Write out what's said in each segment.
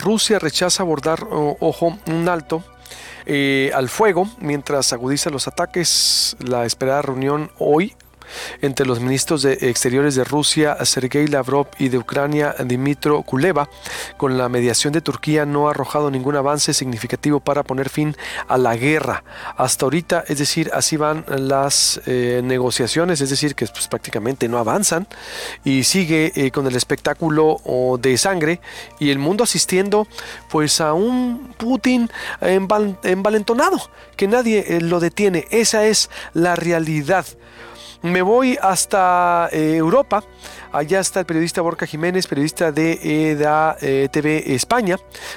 Rusia rechaza abordar, ojo, un alto eh, al fuego mientras agudiza los ataques. La esperada reunión hoy entre los ministros de Exteriores de Rusia, Sergei Lavrov, y de Ucrania, Dimitro Kuleva, con la mediación de Turquía no ha arrojado ningún avance significativo para poner fin a la guerra. Hasta ahorita, es decir, así van las eh, negociaciones, es decir, que pues, prácticamente no avanzan y sigue eh, con el espectáculo de sangre y el mundo asistiendo pues a un Putin envalentonado, que nadie eh, lo detiene. Esa es la realidad. Me voy hasta eh, Europa. Allá está el periodista Borja Jiménez, periodista de EDA eh, TV España.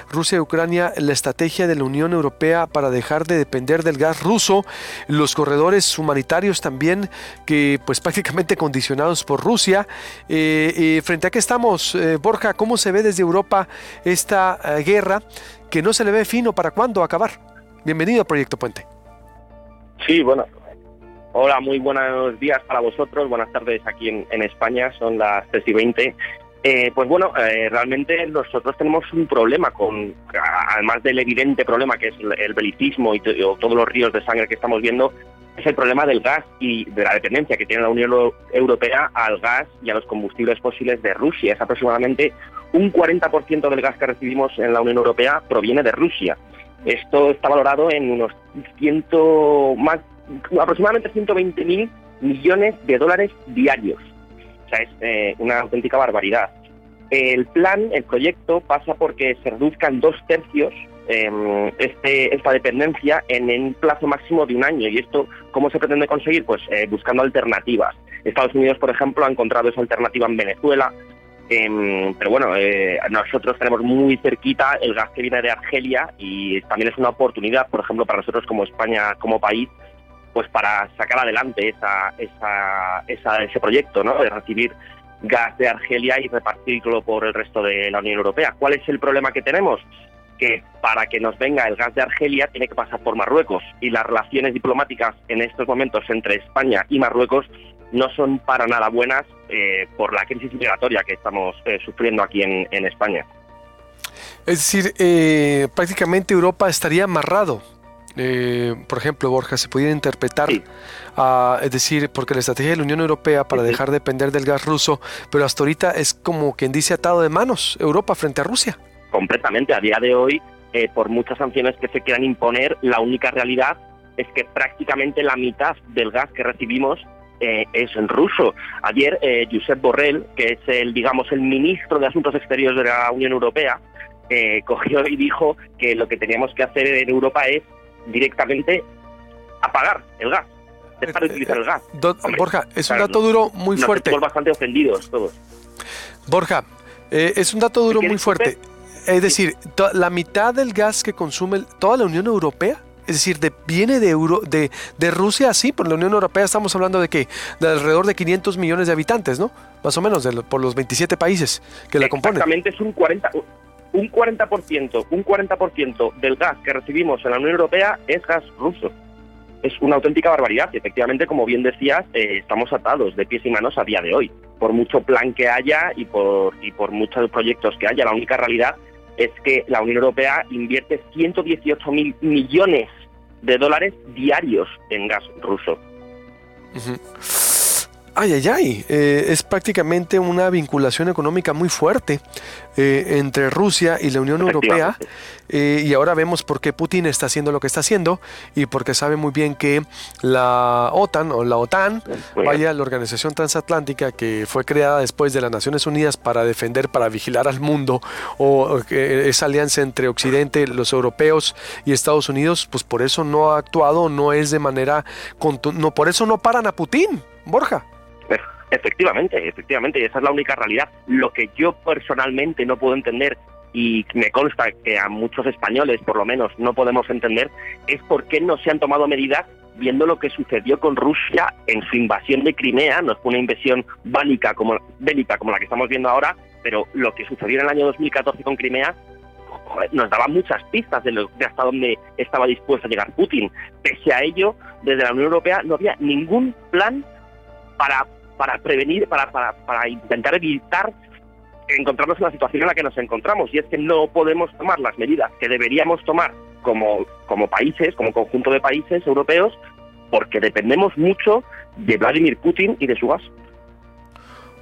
Rusia y Ucrania, la estrategia de la Unión Europea para dejar de depender del gas ruso. Los corredores humanitarios también, que pues prácticamente condicionados por Rusia. Eh, frente a qué estamos, Borja, ¿cómo se ve desde Europa esta guerra que no se le ve fino para cuándo acabar? Bienvenido a Proyecto Puente. Sí, bueno, Hola, muy buenos días para vosotros. Buenas tardes aquí en, España. Son las 3 y 20. Eh, pues bueno, eh, realmente nosotros tenemos un problema con, además del evidente problema que es el, belicismo y, todos los ríos de sangre que estamos viendo, es el problema del gas y de la dependencia que tiene la Unión Europea al gas y a los combustibles fósiles de Rusia. Es aproximadamente un 40% del gas que recibimos en la Unión Europea proviene de Rusia. Esto está valorado en unos ciento, más aproximadamente 120 mil millones de dólares diarios. O sea, es eh, una auténtica barbaridad. El plan, el proyecto, pasa porque se reduzcan dos tercios em, este, esta dependencia en un plazo máximo de un año. ¿Y esto cómo se pretende conseguir? Pues eh, buscando alternativas. Estados Unidos, por ejemplo, ha encontrado esa alternativa en Venezuela. Em, pero bueno, eh, nosotros tenemos muy cerquita el gas que viene de Argelia y también es una oportunidad, por ejemplo, para nosotros como España, como país, pues para sacar adelante esa, esa, ese proyecto, ¿no? De recibir gas de Argelia y repartirlo por el resto de la Unión Europea. ¿Cuál es el problema que tenemos? Que para que nos venga el gas de Argelia tiene que pasar por Marruecos y las relaciones diplomáticas en estos momentos entre España y Marruecos no son para nada buenas eh, por la crisis migratoria que estamos eh, sufriendo aquí en, España. Es decir, eh, prácticamente Europa estaría amarrado eh, por ejemplo, Borja, se pudiera interpretar, es decir, porque la estrategia de la Unión Europea para dejar de depender del gas ruso, pero hasta ahorita es como quien dice atado de manos Europa frente a Rusia. Completamente, a día de hoy, eh, por muchas sanciones que se quieran imponer, la única realidad es que prácticamente la mitad del gas que recibimos eh, es en ruso. Ayer eh, Josep Borrell, que es el, digamos, el ministro de Asuntos Exteriores de la Unión Europea, cogió y dijo que lo que teníamos que hacer en Europa es directamente apagar el gas, dejar de utilizar el gas. Borja, es un dato duro muy fuerte. Estamos bastante ofendidos todos. Borja, eh, es un dato duro muy fuerte. Es decir, la mitad del gas que consume toda la Unión Europea, es decir, de, viene de, Euro, de, de Rusia, sí, por la Unión Europea estamos hablando de que de alrededor de 500 millones de habitantes, ¿no? Más o menos, por los 27 países que la componen. Exactamente, es un 40, un 40%, un 40% del gas que recibimos en la Unión Europea es gas ruso. Es una auténtica barbaridad y efectivamente, como bien decías, eh, estamos atados de pies y manos a día de hoy. Por mucho plan que haya y por, y por muchos proyectos que haya, la única realidad es que la Unión Europea invierte 118 mil millones de dólares diarios en gas ruso. Ay, ay, ay, eh, es prácticamente una vinculación económica muy fuerte eh, entre Rusia y la Unión Europea eh, y ahora vemos por qué Putin está haciendo lo que está haciendo y porque sabe muy bien que la OTAN o la OTAN, vaya, la organización transatlántica que fue creada después de las Naciones Unidas para defender, para vigilar al mundo o esa alianza entre Occidente, los europeos y Estados Unidos, pues por eso no ha actuado, no es de manera, no, por eso no paran a Putin, Borja. Efectivamente, efectivamente, y esa es la única realidad. Lo que yo personalmente no puedo entender y me consta que a muchos españoles, por lo menos, no podemos entender, es por qué no se han tomado medidas viendo lo que sucedió con Rusia en su invasión de Crimea, no fue una invasión bélica como, bélica como la que estamos viendo ahora, pero lo que sucedió en el año 2014 con Crimea nos daba muchas pistas de, de hasta dónde estaba dispuesto a llegar Putin. Pese a ello, desde la Unión Europea no había ningún plan para para prevenir, para, para, para intentar evitar encontrarnos en la situación en la que nos encontramos y es que no podemos tomar las medidas que deberíamos tomar como, como países, como conjunto de países europeos, porque dependemos mucho de Vladimir Putin y de su gas.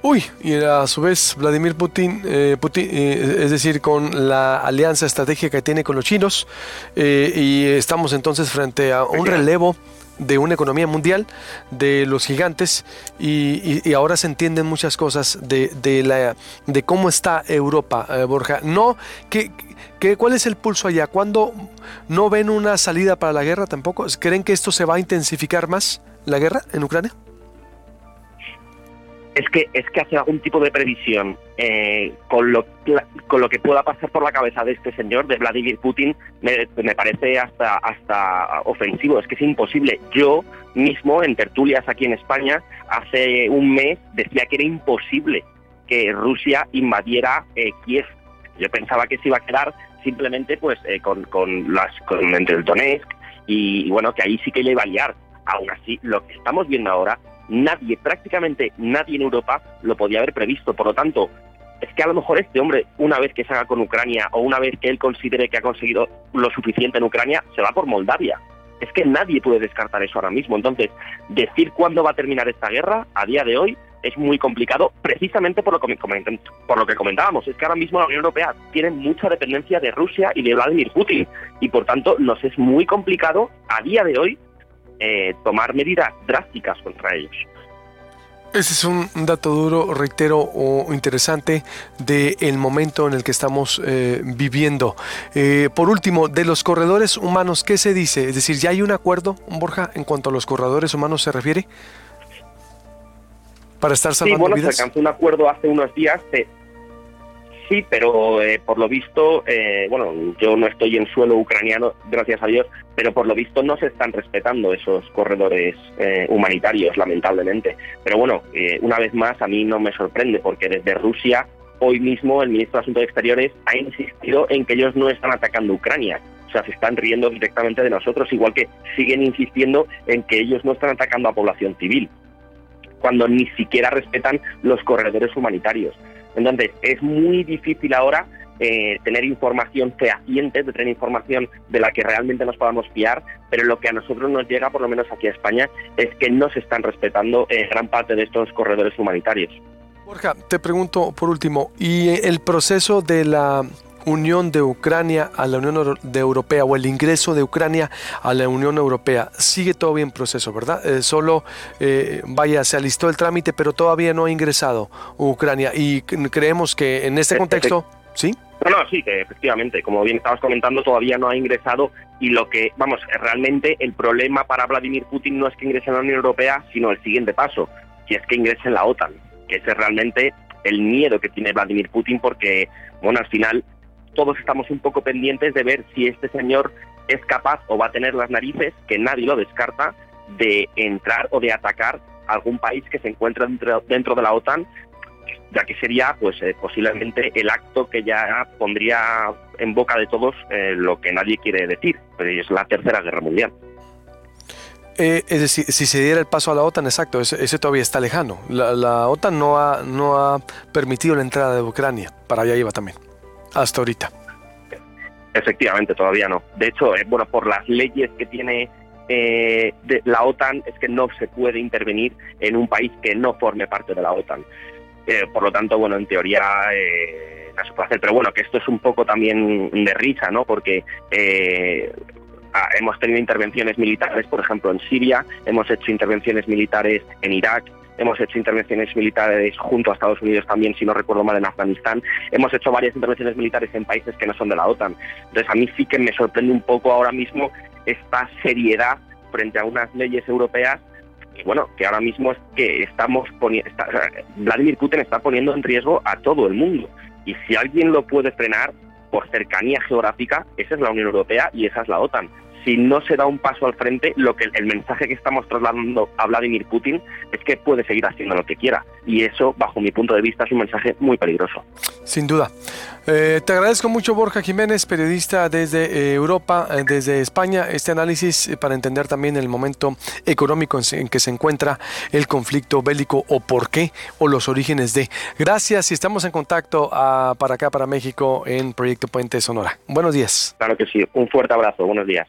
Uy, y a su vez Vladimir Putin, eh, Putin eh, es decir, con la alianza estratégica que tiene con los chinos, eh, y estamos entonces frente a un relevo de una economía mundial, de los gigantes, y, ahora se entienden muchas cosas de, de, la, de cómo está Europa, Borja. No, ¿qué, qué, ¿cuál es el pulso allá? ¿Cuándo no ven una salida para la guerra tampoco? ¿Creen que esto se va a intensificar más, la guerra en Ucrania? Es que es que hacer algún tipo de previsión eh, con lo con lo que pueda pasar por la cabeza de este señor de Vladimir Putin me, parece hasta hasta ofensivo. Es que es imposible. Yo mismo en tertulias aquí en España hace un mes decía que era imposible que Rusia invadiera eh, Kiev. Yo pensaba que se iba a quedar simplemente pues eh, con, con las con entre el Donetsk y, y bueno que ahí sí que le iba a liar. Aún así lo que estamos viendo ahora nadie, prácticamente nadie en Europa lo podía haber previsto. Por lo tanto, es que a lo mejor este hombre, una vez que se haga con Ucrania o una vez que él considere que ha conseguido lo suficiente en Ucrania, se va por Moldavia. Es que nadie puede descartar eso ahora mismo. Entonces, decir cuándo va a terminar esta guerra a día de hoy es muy complicado, precisamente por lo que, por lo que comentábamos. Es que ahora mismo la Unión Europea tiene mucha dependencia de Rusia y de Vladimir Putin. Y por tanto, nos es muy complicado a día de hoy eh, tomar medidas drásticas contra ellos. Ese es un dato duro, reitero, o interesante del momento en el que estamos eh, viviendo. Eh, por último, de los corredores humanos, ¿qué se dice? Es decir, ¿ya hay un acuerdo, Borja, en cuanto a los corredores humanos se refiere? Para estar salvando sí, bueno, se alcanzó un acuerdo hace unos días sí, pero eh, por lo visto, eh, bueno, yo no estoy en suelo ucraniano, gracias a Dios, pero por lo visto no se están respetando esos corredores eh, humanitarios, lamentablemente. Pero bueno, una vez más, a mí no me sorprende, porque desde Rusia, hoy mismo el ministro de Asuntos Exteriores ha insistido en que ellos no están atacando Ucrania. O sea, se están riendo directamente de nosotros, igual que siguen insistiendo en que ellos no están atacando a población civil, cuando ni siquiera respetan los corredores humanitarios. Entonces, es muy difícil ahora eh, tener información fehaciente, de tener información de la que realmente nos podamos fiar, pero lo que a nosotros nos llega, por lo menos aquí a España, es que no se están respetando eh, gran parte de estos corredores humanitarios. Borja, te pregunto por último, ¿y el proceso de la unión de Ucrania a la Unión Europea o el ingreso de Ucrania a la Unión Europea sigue todavía en proceso, ¿verdad? Eh, solo, eh, vaya, se alistó el trámite, pero todavía no ha ingresado Ucrania y creemos que en este contexto, ¿sí? No, no, sí, que efectivamente, como bien estabas comentando, todavía no ha ingresado y lo que, vamos, realmente el problema para Vladimir Putin no es que ingrese en la Unión Europea, sino el siguiente paso, que es que ingrese en la OTAN, que ese es realmente el miedo que tiene Vladimir Putin porque, bueno, al final todos estamos un poco pendientes de ver si este señor es capaz o va a tener las narices, que nadie lo descarta, de entrar o de atacar algún país que se encuentra dentro, de la OTAN, ya que sería pues eh, posiblemente el acto que ya pondría en boca de todos eh, lo que nadie quiere decir, es la tercera guerra mundial. Eh, es decir, si se diera el paso a la OTAN, exacto, ese, todavía está lejano. La, la, OTAN no ha, no ha permitido la entrada de Ucrania, para allá iba también hasta ahorita. Efectivamente, todavía no. De hecho, eh, bueno, por las leyes que tiene eh, la OTAN es que no se puede intervenir en un país que no forme parte de la OTAN. Eh, por lo tanto, bueno, en teoría no se puede hacer. Pero bueno, que esto es un poco también de risa, ¿no? Porque hemos tenido intervenciones militares, por ejemplo, en Siria, hemos hecho intervenciones militares en Irak, hemos hecho intervenciones militares junto a Estados Unidos también, si no recuerdo mal, en Afganistán, hemos hecho varias intervenciones militares en países que no son de la OTAN. Entonces a mí sí que me sorprende un poco ahora mismo esta seriedad frente a unas leyes europeas y bueno, que ahora mismo es que estamos poniendo, Vladimir Putin está poniendo en riesgo a todo el mundo. Y si alguien lo puede frenar por cercanía geográfica, esa es la Unión Europea y esa es la OTAN si no se da un paso al frente, lo que el mensaje que estamos trasladando a Vladimir Putin es que puede seguir haciendo lo que quiera. Y eso, bajo mi punto de vista, es un mensaje muy peligroso. Sin duda. Eh, te agradezco mucho, Borja Jiménez, periodista desde eh, Europa, eh, desde España, este análisis para entender también el momento económico en, que se encuentra el conflicto bélico o por qué o los orígenes de. Gracias y estamos en contacto ah, para acá, para México, en Proyecto Puente Sonora. Buenos días. Claro que sí. Un fuerte abrazo. Buenos días.